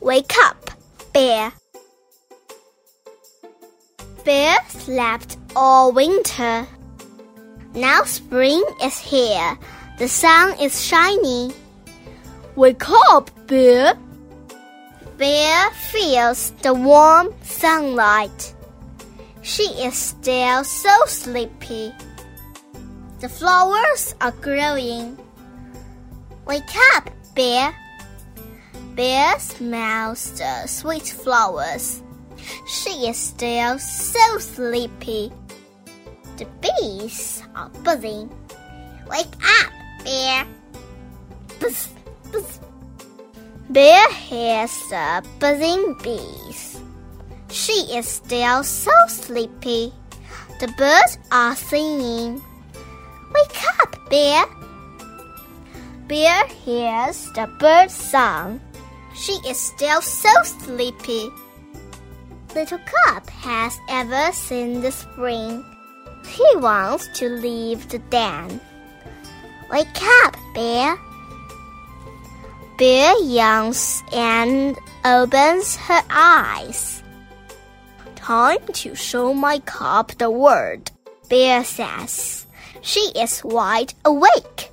Wake up, bear. Bear slept all winter. Now spring is here. The sun is shining. Wake up, bear. Bear feels the warm sunlight. She is still so sleepy. The flowers are growing. Wake up, Bear. Bear smells the sweet flowers. She is still so sleepy. The bees are buzzing. Wake up, Bear. Buzz, buzz. Bear hears the buzzing bees. She is still so sleepy. The birds are singing. Wake up, Bear. Bear hears the bird song. She is still so sleepy. Little Cub has ever seen the spring. He wants to leave the den. Wake up, Bear. Bear yawns and opens her eyes. Time to show my cub the world, Bear says. She is wide awake.